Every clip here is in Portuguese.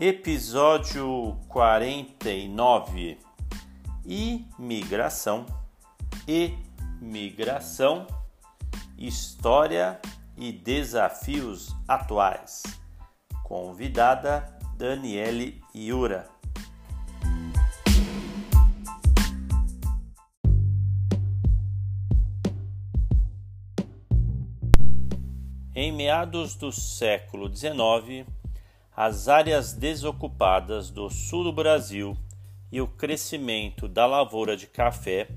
Episódio 49 Imigração, Imigração, História e Desafios Atuais. Convidada Daniele Iura. Em meados do século XIX, as áreas desocupadas do sul do Brasil e o crescimento da lavoura de café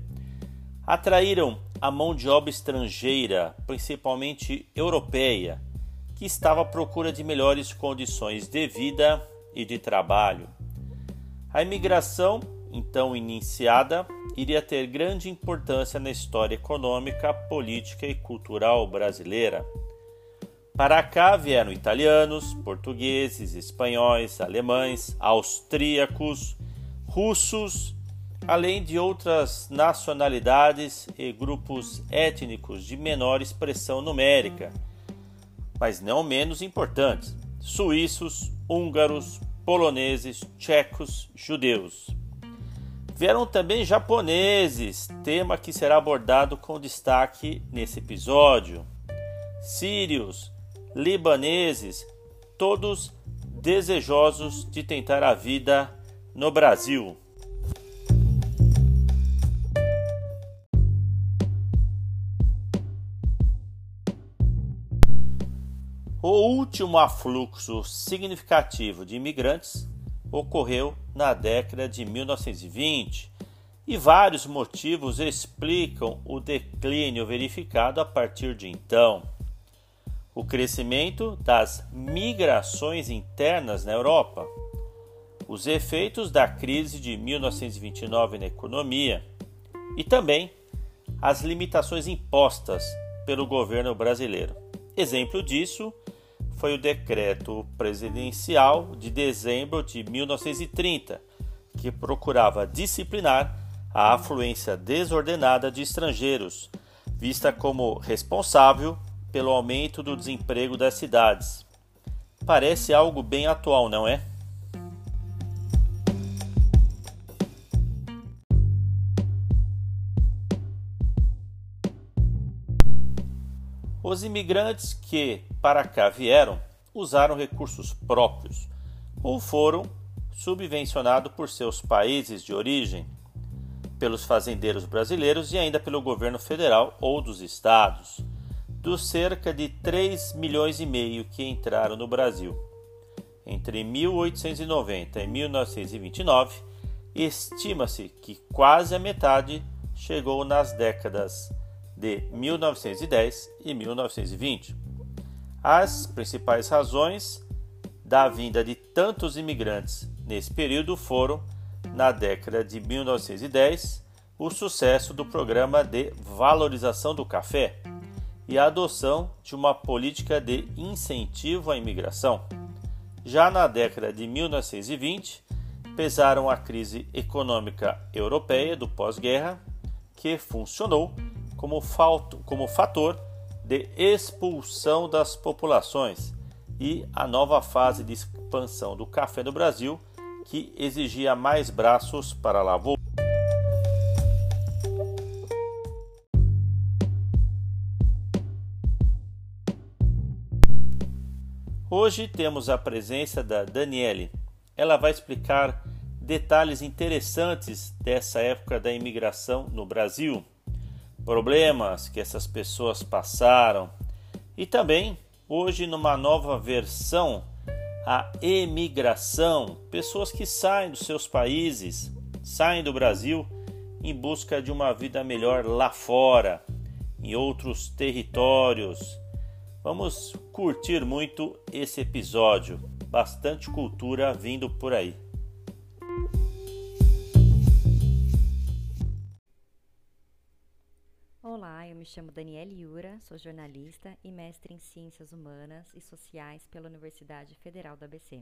atraíram a mão de obra estrangeira, principalmente europeia, que estava à procura de melhores condições de vida e de trabalho. A imigração, então iniciada, iria ter grande importância na história econômica, política e cultural brasileira. Para cá vieram italianos, portugueses, espanhóis, alemães, austríacos, russos, além de outras nacionalidades e grupos étnicos de menor expressão numérica, mas não menos importantes: suíços, húngaros, poloneses, tchecos, judeus. Vieram também japoneses, tema que será abordado com destaque nesse episódio. Sírios, libaneses, todos desejosos de tentar a vida no Brasil. O último afluxo significativo de imigrantes ocorreu na década de 1920 e vários motivos explicam o declínio verificado a partir de então o crescimento das migrações internas na Europa, os efeitos da crise de 1929 na economia e também as limitações impostas pelo governo brasileiro. Exemplo disso foi o decreto presidencial de dezembro de 1930, que procurava disciplinar a afluência desordenada de estrangeiros, vista como responsável pelo aumento do desemprego das cidades. Parece algo bem atual, não é? Os imigrantes que para cá vieram usaram recursos próprios ou foram subvencionados por seus países de origem, pelos fazendeiros brasileiros e ainda pelo governo federal ou dos estados dos cerca de 3 milhões e meio que entraram no Brasil. Entre 1890 e 1929, estima-se que quase a metade chegou nas décadas de 1910 e 1920. As principais razões da vinda de tantos imigrantes nesse período foram, na década de 1910, o sucesso do programa de valorização do café, e a adoção de uma política de incentivo à imigração. Já na década de 1920, pesaram a crise econômica europeia do pós-guerra, que funcionou como, como fator de expulsão das populações, e a nova fase de expansão do café no Brasil, que exigia mais braços para lavoura. Hoje temos a presença da Daniele. Ela vai explicar detalhes interessantes dessa época da imigração no Brasil, problemas que essas pessoas passaram. E também hoje numa nova versão a emigração, pessoas que saem dos seus países, saem do Brasil em busca de uma vida melhor lá fora, em outros territórios Vamos curtir muito esse episódio. Bastante cultura vindo por aí. Olá, eu me chamo Daniele Yura, sou jornalista e mestre em Ciências Humanas e Sociais pela Universidade Federal da ABC.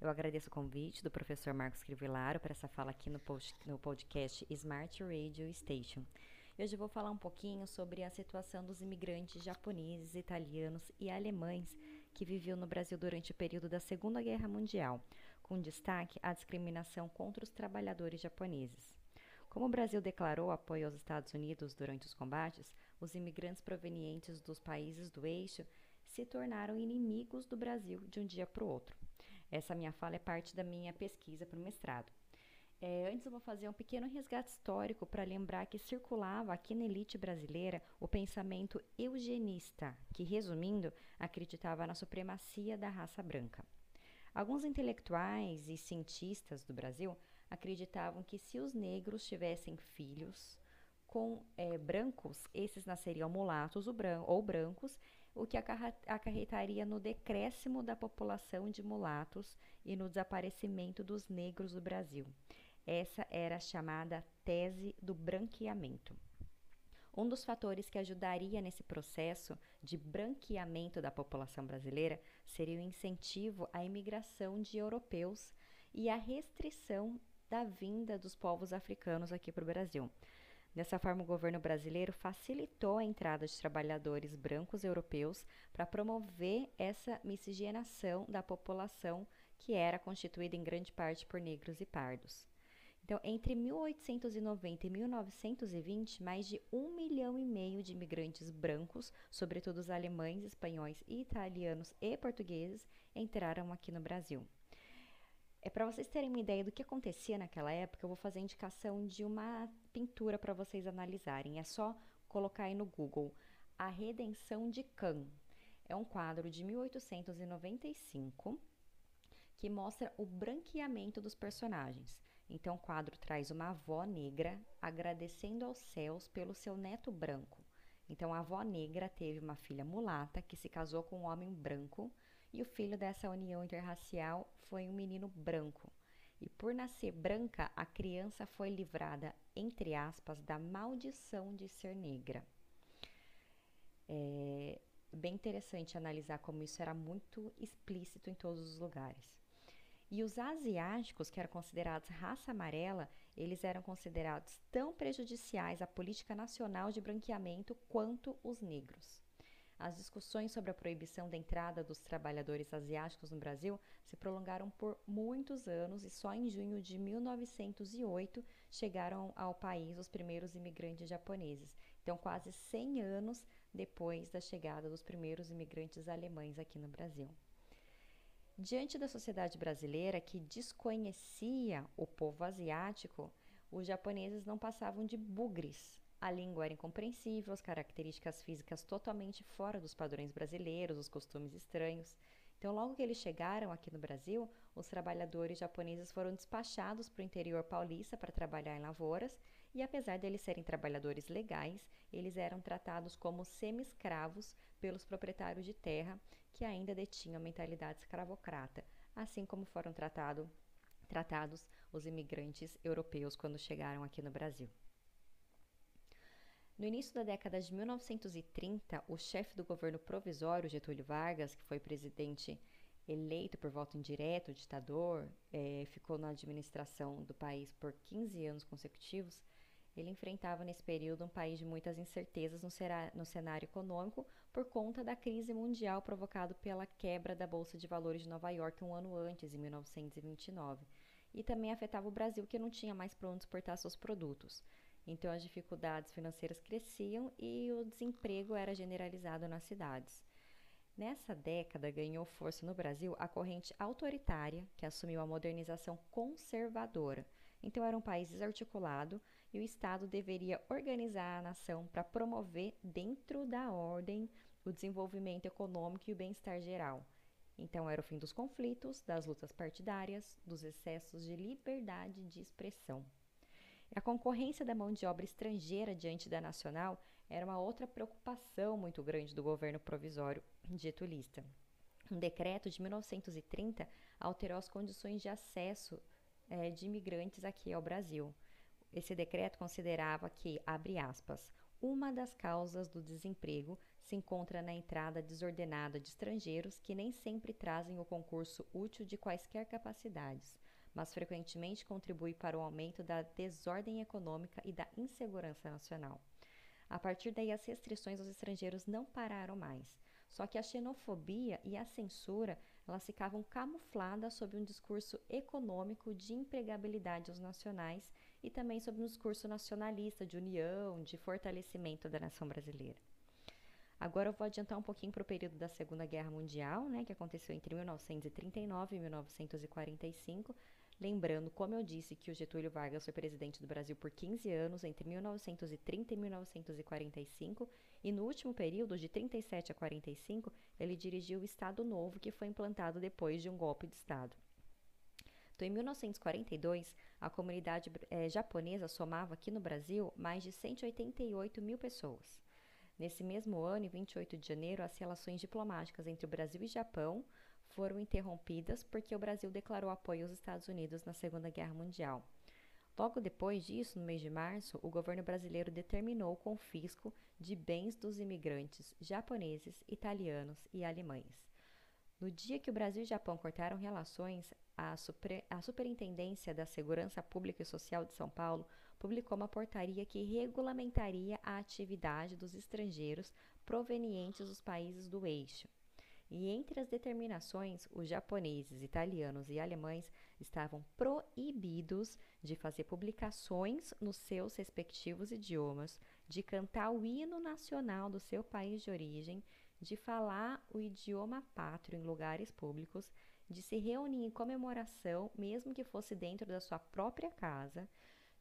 Eu agradeço o convite do professor Marcos Crivellaro para essa fala aqui no podcast Smart Radio Station. Hoje eu vou falar um pouquinho sobre a situação dos imigrantes japoneses, italianos e alemães que viviam no Brasil durante o período da Segunda Guerra Mundial, com destaque à discriminação contra os trabalhadores japoneses. Como o Brasil declarou apoio aos Estados Unidos durante os combates, os imigrantes provenientes dos países do eixo se tornaram inimigos do Brasil de um dia para o outro. Essa minha fala é parte da minha pesquisa para o mestrado. É, antes eu vou fazer um pequeno resgate histórico para lembrar que circulava aqui na elite brasileira o pensamento eugenista, que, resumindo, acreditava na supremacia da raça branca. Alguns intelectuais e cientistas do Brasil acreditavam que se os negros tivessem filhos com é, brancos, esses nasceriam mulatos ou brancos, o que acarretaria no decréscimo da população de mulatos e no desaparecimento dos negros do Brasil. Essa era a chamada tese do branqueamento. Um dos fatores que ajudaria nesse processo de branqueamento da população brasileira seria o incentivo à imigração de europeus e a restrição da vinda dos povos africanos aqui para o Brasil. Dessa forma, o governo brasileiro facilitou a entrada de trabalhadores brancos europeus para promover essa miscigenação da população que era constituída em grande parte por negros e pardos. Então, entre 1890 e 1920, mais de um milhão e meio de imigrantes brancos, sobretudo os alemães, espanhóis, italianos e portugueses, entraram aqui no Brasil. É para vocês terem uma ideia do que acontecia naquela época, eu vou fazer a indicação de uma pintura para vocês analisarem. É só colocar aí no Google A Redenção de Can. É um quadro de 1895 que mostra o branqueamento dos personagens. Então, o quadro traz uma avó negra agradecendo aos céus pelo seu neto branco. Então, a avó negra teve uma filha mulata que se casou com um homem branco e o filho dessa união interracial foi um menino branco. E por nascer branca, a criança foi livrada, entre aspas, da maldição de ser negra. É bem interessante analisar como isso era muito explícito em todos os lugares. E os asiáticos, que eram considerados raça amarela, eles eram considerados tão prejudiciais à política nacional de branqueamento quanto os negros. As discussões sobre a proibição da entrada dos trabalhadores asiáticos no Brasil se prolongaram por muitos anos e só em junho de 1908 chegaram ao país os primeiros imigrantes japoneses. Então, quase 100 anos depois da chegada dos primeiros imigrantes alemães aqui no Brasil. Diante da sociedade brasileira que desconhecia o povo asiático, os japoneses não passavam de bugres. A língua era incompreensível, as características físicas totalmente fora dos padrões brasileiros, os costumes estranhos. Então, logo que eles chegaram aqui no Brasil, os trabalhadores japoneses foram despachados para o interior paulista para trabalhar em lavouras, e apesar de eles serem trabalhadores legais, eles eram tratados como semi-escravos pelos proprietários de terra que ainda detinham a mentalidade escravocrata, assim como foram tratado, tratados os imigrantes europeus quando chegaram aqui no Brasil. No início da década de 1930, o chefe do governo provisório, Getúlio Vargas, que foi presidente eleito por voto indireto, ditador, é, ficou na administração do país por 15 anos consecutivos, ele enfrentava nesse período um país de muitas incertezas no, cenário econômico por conta da crise mundial provocada pela quebra da Bolsa de Valores de Nova York um ano antes, em 1929. E também afetava o Brasil, que não tinha mais para onde exportar seus produtos. Então as dificuldades financeiras cresciam e o desemprego era generalizado nas cidades. Nessa década ganhou força no Brasil a corrente autoritária, que assumiu a modernização conservadora. Então era um país desarticulado, e o Estado deveria organizar a nação para promover, dentro da ordem, o desenvolvimento econômico e o bem-estar geral. Então, era o fim dos conflitos, das lutas partidárias, dos excessos de liberdade de expressão. A concorrência da mão de obra estrangeira diante da nacional era uma outra preocupação muito grande do governo provisório getulista. Um decreto de 1930 alterou as condições de acesso eh, de imigrantes aqui ao Brasil. Esse decreto considerava que, abre aspas, uma das causas do desemprego se encontra na entrada desordenada de estrangeiros que nem sempre trazem o concurso útil de quaisquer capacidades, mas frequentemente contribui para o aumento da desordem econômica e da insegurança nacional. A partir daí, as restrições aos estrangeiros não pararam mais. Só que a xenofobia e a censura elas ficavam camufladas sob um discurso econômico de empregabilidade aos nacionais e também sob um discurso nacionalista de união, de fortalecimento da nação brasileira. Agora eu vou adiantar um pouquinho para o período da Segunda Guerra Mundial, né, que aconteceu entre 1939 e 1945, Lembrando, como eu disse, que o Getúlio Vargas foi presidente do Brasil por 15 anos, entre 1930 e 1945, e no último período, de 37 a 45, ele dirigiu o Estado Novo, que foi implantado depois de um golpe de Estado. Então, em 1942, a comunidade eh, japonesa somava aqui no Brasil mais de 188 mil pessoas. Nesse mesmo ano, em 28 de janeiro, as relações diplomáticas entre o Brasil e Japão foram interrompidas porque o Brasil declarou apoio aos Estados Unidos na Segunda Guerra Mundial. Logo depois disso, no mês de março, o governo brasileiro determinou o confisco de bens dos imigrantes japoneses, italianos e alemães. No dia que o Brasil e o Japão cortaram relações, a, Super, a Superintendência da Segurança Pública e Social de São Paulo publicou uma portaria que regulamentaria a atividade dos estrangeiros provenientes dos países do eixo. E entre as determinações, os japoneses, italianos e alemães estavam proibidos de fazer publicações nos seus respectivos idiomas, de cantar o hino nacional do seu país de origem, de falar o idioma pátrio em lugares públicos, de se reunir em comemoração, mesmo que fosse dentro da sua própria casa,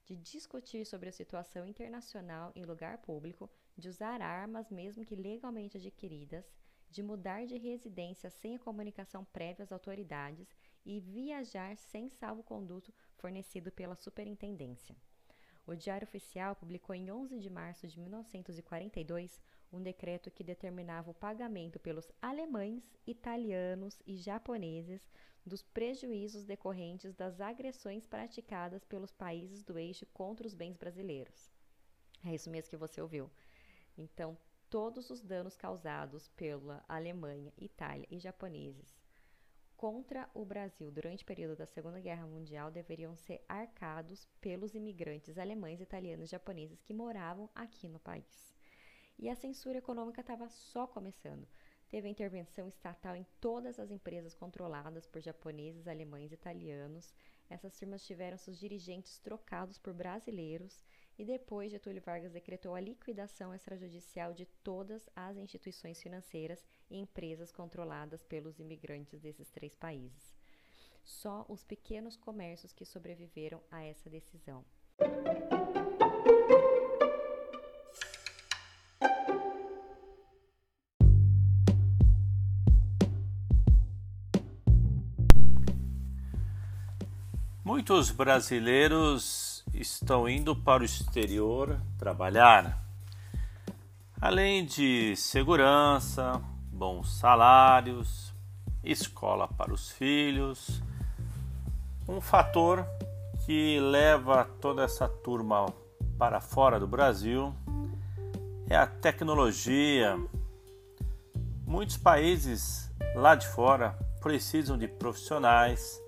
de discutir sobre a situação internacional em lugar público, de usar armas, mesmo que legalmente adquiridas, de mudar de residência sem a comunicação prévia às autoridades e viajar sem salvo-conduto fornecido pela superintendência. O Diário Oficial publicou em 11 de março de 1942 um decreto que determinava o pagamento pelos alemães, italianos e japoneses dos prejuízos decorrentes das agressões praticadas pelos países do eixo contra os bens brasileiros. É isso mesmo que você ouviu. Então, todos os danos causados pela Alemanha, Itália e japoneses contra o Brasil durante o período da Segunda Guerra Mundial deveriam ser arcados pelos imigrantes alemães, italianos e japoneses que moravam aqui no país. E a censura econômica estava só começando. Teve intervenção estatal em todas as empresas controladas por japoneses, alemães e italianos. Essas firmas tiveram seus dirigentes trocados por brasileiros e depois Getúlio Vargas decretou a liquidação extrajudicial de todas as instituições financeiras e empresas controladas pelos imigrantes desses três países. Só os pequenos comércios que sobreviveram a essa decisão. Muitos brasileiros estão indo para o exterior trabalhar. Além de segurança, bons salários, escola para os filhos, um fator que leva toda essa turma para fora do Brasil é a tecnologia. Muitos países lá de fora precisam de profissionais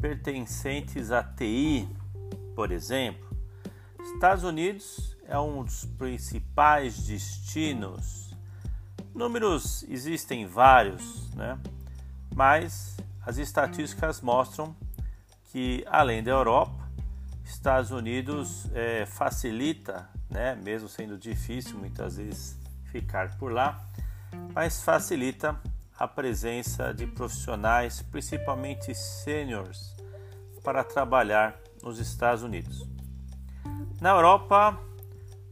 pertencentes à TI por exemplo, Estados Unidos é um dos principais destinos. Números existem vários, né? mas as estatísticas mostram que, além da Europa, Estados Unidos é, facilita, né, mesmo sendo difícil muitas vezes ficar por lá, mas facilita a presença de profissionais, principalmente seniors, para trabalhar nos Estados Unidos. Na Europa,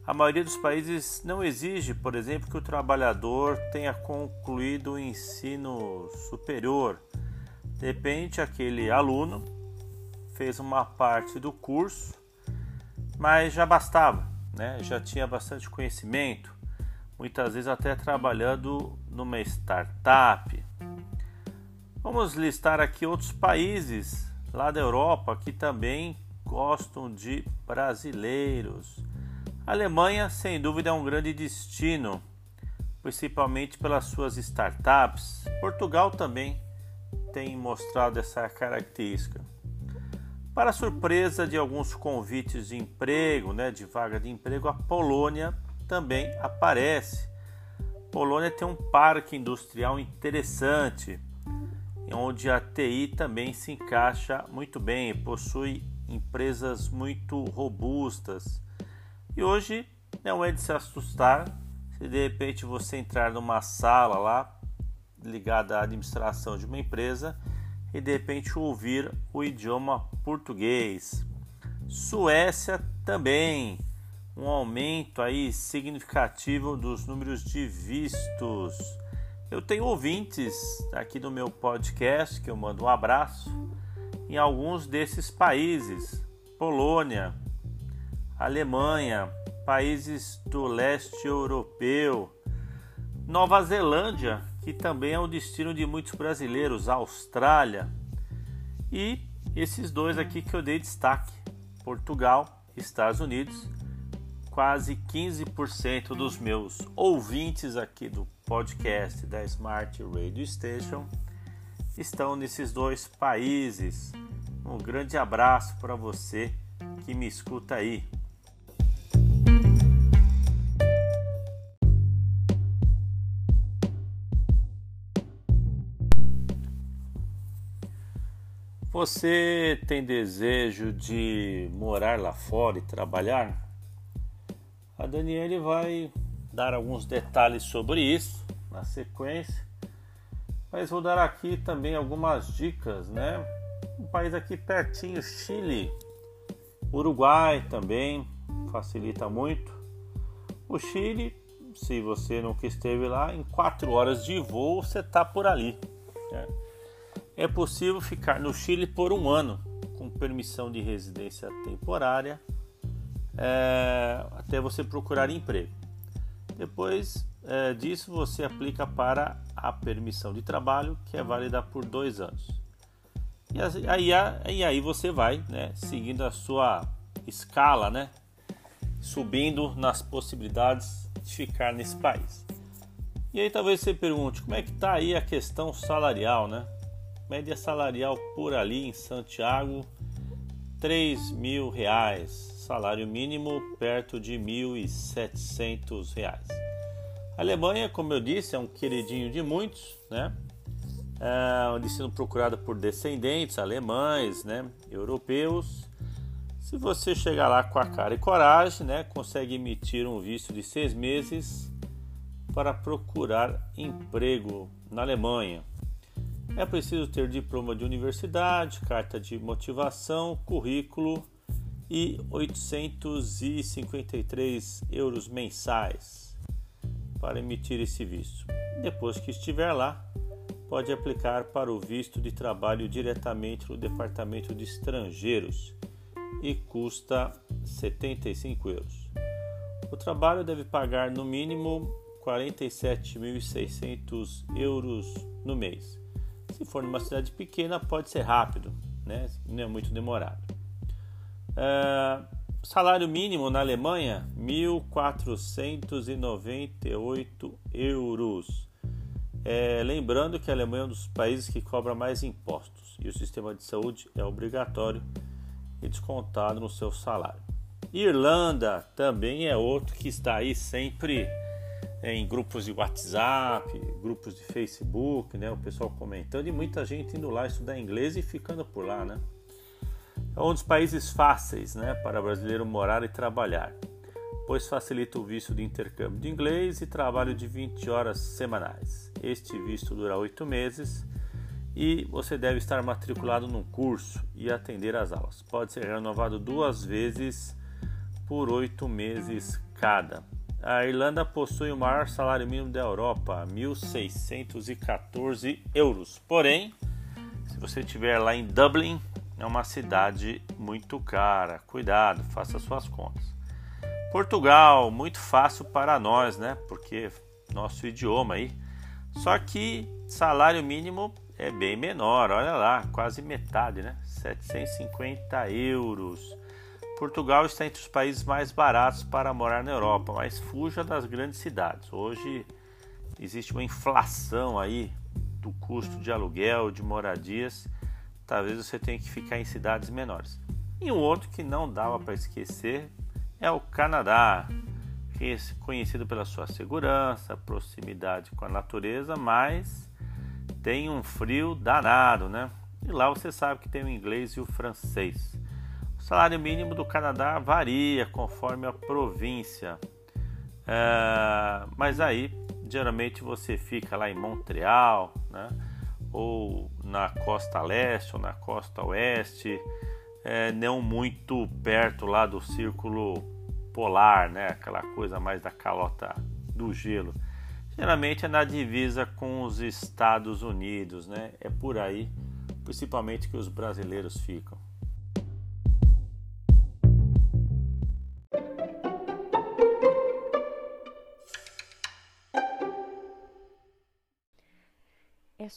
a maioria dos países não exige, por exemplo, que o trabalhador tenha concluído o ensino superior. De repente, aquele aluno fez uma parte do curso, mas já bastava, né? já tinha bastante conhecimento, muitas vezes até trabalhando numa startup. Vamos listar aqui outros países lá da Europa que também gostam de brasileiros. A Alemanha, sem dúvida, é um grande destino, principalmente pelas suas startups. Portugal também tem mostrado essa característica. Para surpresa de alguns convites de emprego, né, de vaga de emprego, a Polônia também aparece. Polônia tem um parque industrial interessante onde a TI também se encaixa muito bem, possui empresas muito robustas. E hoje não é de se assustar se de repente você entrar numa sala lá ligada à administração de uma empresa e de repente ouvir o idioma português. Suécia também, um aumento aí significativo dos números de vistos. Eu tenho ouvintes aqui no meu podcast que eu mando um abraço em alguns desses países: Polônia, Alemanha, países do leste europeu, Nova Zelândia, que também é o destino de muitos brasileiros, Austrália. E esses dois aqui que eu dei destaque: Portugal, Estados Unidos. Quase 15% dos meus ouvintes aqui do podcast da Smart Radio Station estão nesses dois países. Um grande abraço para você que me escuta aí. Você tem desejo de morar lá fora e trabalhar? A Daniele vai dar alguns detalhes sobre isso na sequência, mas vou dar aqui também algumas dicas, né? Um país aqui pertinho, Chile, Uruguai também facilita muito. O Chile, se você nunca esteve lá, em quatro horas de voo você está por ali. Né? É possível ficar no Chile por um ano com permissão de residência temporária é, até você procurar emprego. Depois é, disso, você aplica para a permissão de trabalho, que é válida por dois anos. E aí, e aí você vai né, seguindo a sua escala, né, subindo nas possibilidades de ficar nesse país. E aí talvez você pergunte, como é que está aí a questão salarial, né? Média salarial por ali em Santiago, 3 mil reais salário mínimo perto de R$ 1.700. A Alemanha, como eu disse, é um queridinho de muitos, né? É destino procurado por descendentes alemães, né? europeus. Se você chegar lá com a cara e coragem, né? consegue emitir um visto de seis meses para procurar emprego na Alemanha. É preciso ter diploma de universidade, carta de motivação, currículo e 853 euros mensais para emitir esse visto. Depois que estiver lá, pode aplicar para o visto de trabalho diretamente no Departamento de Estrangeiros e custa 75 euros. O trabalho deve pagar no mínimo 47.600 euros no mês. Se for numa cidade pequena, pode ser rápido, né? não é muito demorado. Uh, salário mínimo na Alemanha, 1.498 euros. É, lembrando que a Alemanha é um dos países que cobra mais impostos e o sistema de saúde é obrigatório e descontado no seu salário. Irlanda também é outro que está aí sempre em grupos de WhatsApp, grupos de Facebook, né, o pessoal comentando e muita gente indo lá estudar inglês e ficando por lá, né? É um dos países fáceis né, para brasileiro morar e trabalhar, pois facilita o visto de intercâmbio de inglês e trabalho de 20 horas semanais. Este visto dura oito meses e você deve estar matriculado num curso e atender às aulas. Pode ser renovado duas vezes por oito meses cada. A Irlanda possui o maior salário mínimo da Europa, 1.614 euros. Porém, se você estiver lá em Dublin, é uma cidade muito cara. Cuidado, faça suas contas. Portugal, muito fácil para nós, né? Porque nosso idioma aí. Só que salário mínimo é bem menor, olha lá, quase metade, né? 750 euros. Portugal está entre os países mais baratos para morar na Europa, mas fuja das grandes cidades. Hoje existe uma inflação aí do custo de aluguel, de moradias talvez você tenha que ficar em cidades menores. E um outro que não dava para esquecer é o Canadá, é conhecido pela sua segurança, proximidade com a natureza, mas tem um frio danado, né? E lá você sabe que tem o inglês e o francês. O salário mínimo do Canadá varia conforme a província. É, mas aí, geralmente você fica lá em Montreal, né? Ou na costa leste ou na costa oeste, é, não muito perto lá do círculo polar, né? aquela coisa mais da calota do gelo. Geralmente é na divisa com os Estados Unidos, né? é por aí principalmente que os brasileiros ficam.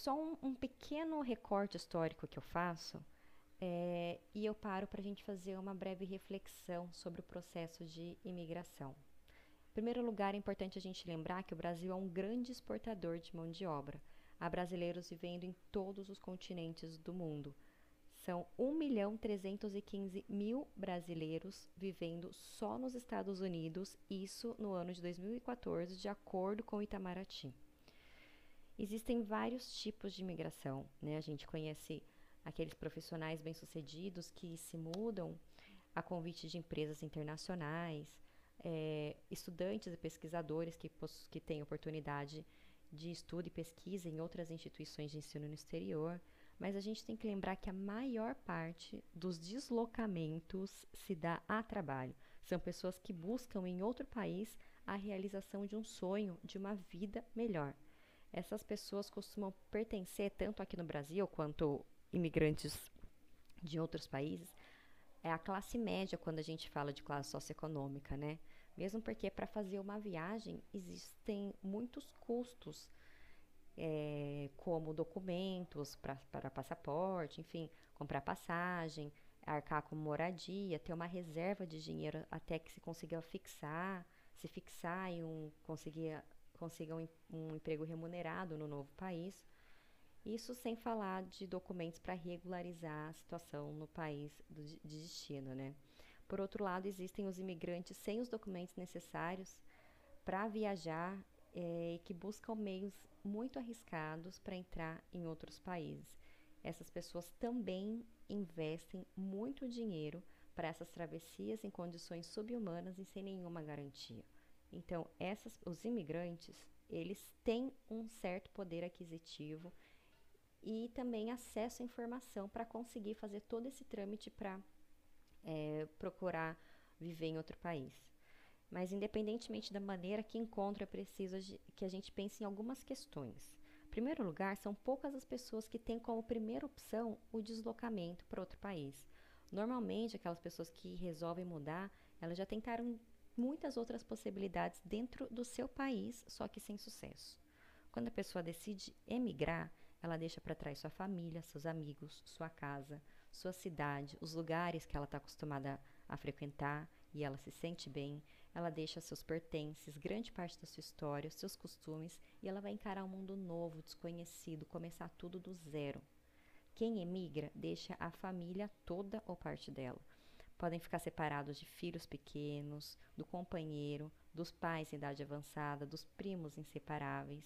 Só um, um pequeno recorte histórico que eu faço é, e eu paro para a gente fazer uma breve reflexão sobre o processo de imigração. Em primeiro lugar, é importante a gente lembrar que o Brasil é um grande exportador de mão de obra. Há brasileiros vivendo em todos os continentes do mundo. São 1 milhão 315 mil brasileiros vivendo só nos Estados Unidos, isso no ano de 2014, de acordo com o Itamaraty. Existem vários tipos de imigração, né? A gente conhece aqueles profissionais bem-sucedidos que se mudam a convite de empresas internacionais, é, estudantes e pesquisadores que, que têm oportunidade de estudo e pesquisa em outras instituições de ensino no exterior, mas a gente tem que lembrar que a maior parte dos deslocamentos se dá a trabalho. São pessoas que buscam em outro país a realização de um sonho, de uma vida melhor essas pessoas costumam pertencer, tanto aqui no Brasil quanto imigrantes de outros países, é a classe média quando a gente fala de classe socioeconômica, né? Mesmo porque para fazer uma viagem existem muitos custos, é, como documentos para passaporte, enfim, comprar passagem, arcar com moradia, ter uma reserva de dinheiro até que se consiga fixar, se fixar e um, conseguir consigam um, emprego remunerado no novo país. Isso sem falar de documentos para regularizar a situação no país de destino, né? Por outro lado, existem os imigrantes sem os documentos necessários para viajar é, e que buscam meios muito arriscados para entrar em outros países. Essas pessoas também investem muito dinheiro para essas travessias em condições subhumanas e sem nenhuma garantia. Então, essas, os imigrantes, eles têm um certo poder aquisitivo e também acesso à informação para conseguir fazer todo esse trâmite para é, procurar viver em outro país. Mas, independentemente da maneira que encontra, é preciso que a gente pense em algumas questões. Em primeiro lugar, são poucas as pessoas que têm como primeira opção o deslocamento para outro país. Normalmente, aquelas pessoas que resolvem mudar, elas já tentaram muitas outras possibilidades dentro do seu país, só que sem sucesso. Quando a pessoa decide emigrar, ela deixa para trás sua família, seus amigos, sua casa, sua cidade, os lugares que ela está acostumada a frequentar e ela se sente bem. Ela deixa seus pertences, grande parte da sua história, seus costumes e ela vai encarar um mundo novo, desconhecido, começar tudo do zero. Quem emigra deixa a família toda ou parte dela podem ficar separados de filhos pequenos, do companheiro, dos pais em idade avançada, dos primos inseparáveis.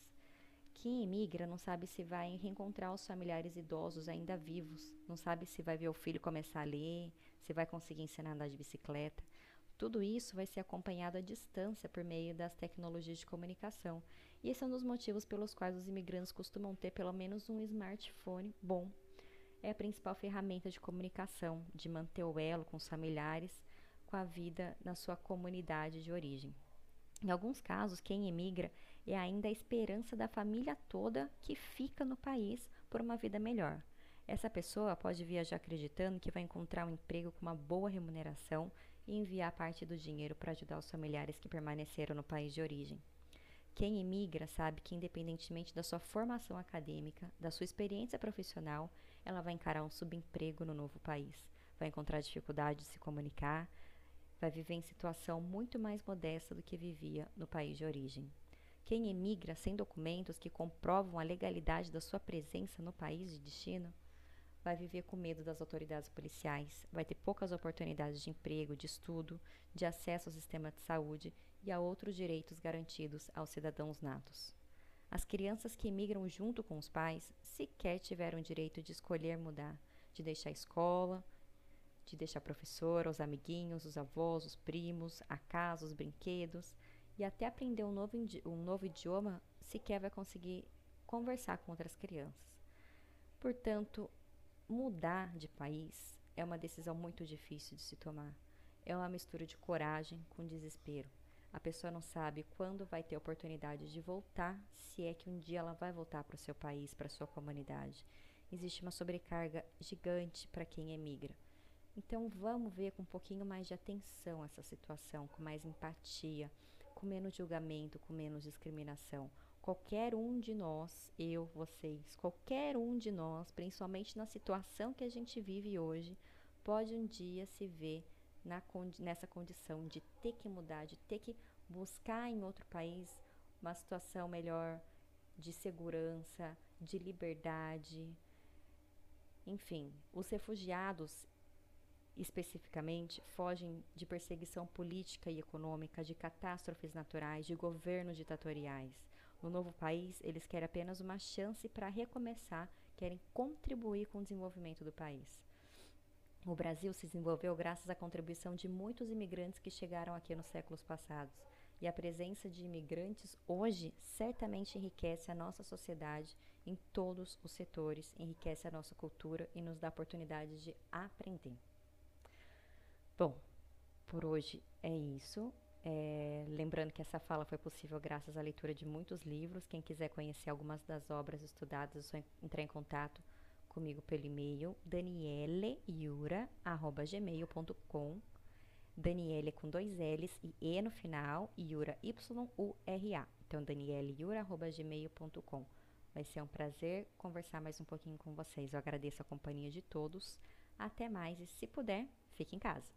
Quem emigra não sabe se vai reencontrar os familiares idosos ainda vivos, não sabe se vai ver o filho começar a ler, se vai conseguir ensinar a andar de bicicleta. Tudo isso vai ser acompanhado à distância por meio das tecnologias de comunicação. E esse é um dos motivos pelos quais os imigrantes costumam ter pelo menos um smartphone bom é a principal ferramenta de comunicação, de manter o elo com os familiares, com a vida na sua comunidade de origem. Em alguns casos, quem emigra é ainda a esperança da família toda que fica no país por uma vida melhor. Essa pessoa pode viajar acreditando que vai encontrar um emprego com uma boa remuneração e enviar parte do dinheiro para ajudar os familiares que permaneceram no país de origem. Quem emigra sabe que, independentemente da sua formação acadêmica, da sua experiência profissional, ela vai encarar um subemprego no novo país, vai encontrar dificuldade de se comunicar, vai viver em situação muito mais modesta do que vivia no país de origem. Quem emigra sem documentos que comprovam a legalidade da sua presença no país de destino vai viver com medo das autoridades policiais, vai ter poucas oportunidades de emprego, de estudo, de acesso ao sistema de saúde e a outros direitos garantidos aos cidadãos natos. As crianças que emigram junto com os pais sequer tiveram direito de escolher mudar, de deixar a escola, de deixar a professora, os amiguinhos, os avós, os primos, a casa, os brinquedos e até aprender um novo, um novo idioma sequer vai conseguir conversar com outras crianças. Portanto, mudar de país é uma decisão muito difícil de se tomar. É uma mistura de coragem com desespero. A pessoa não sabe quando vai ter oportunidade de voltar, se é que um dia ela vai voltar para o seu país, para a sua comunidade. Existe uma sobrecarga gigante para quem emigra. Então vamos ver com um pouquinho mais de atenção essa situação, com mais empatia, com menos julgamento, com menos discriminação. Qualquer um de nós, eu, vocês, qualquer um de nós, principalmente na situação que a gente vive hoje, pode um dia se ver na, nessa condição de ter que mudar, de ter que buscar em outro país uma situação melhor de segurança, de liberdade. Enfim, os refugiados especificamente fogem de perseguição política e econômica, de catástrofes naturais, de governos ditatoriais. No novo país, eles querem apenas uma chance para recomeçar, querem contribuir com o desenvolvimento do país. O Brasil se desenvolveu graças à contribuição de muitos imigrantes que chegaram aqui nos séculos passados. E a presença de imigrantes hoje certamente enriquece a nossa sociedade em todos os setores, enriquece a nossa cultura e nos dá oportunidade de aprender. Bom, por hoje é isso. É, lembrando que essa fala foi possível graças à leitura de muitos livros. Quem quiser conhecer algumas das obras estudadas, é só entrar em contato comigo pelo e-mail danielleiura.gmail.com Daniele com dois L's e E no final, Iura Y-U-R-A. Então, danielleiura.gmail.com. Vai ser um prazer conversar mais um pouquinho com vocês. Eu agradeço a companhia de todos. Até mais e, se puder, fique em casa.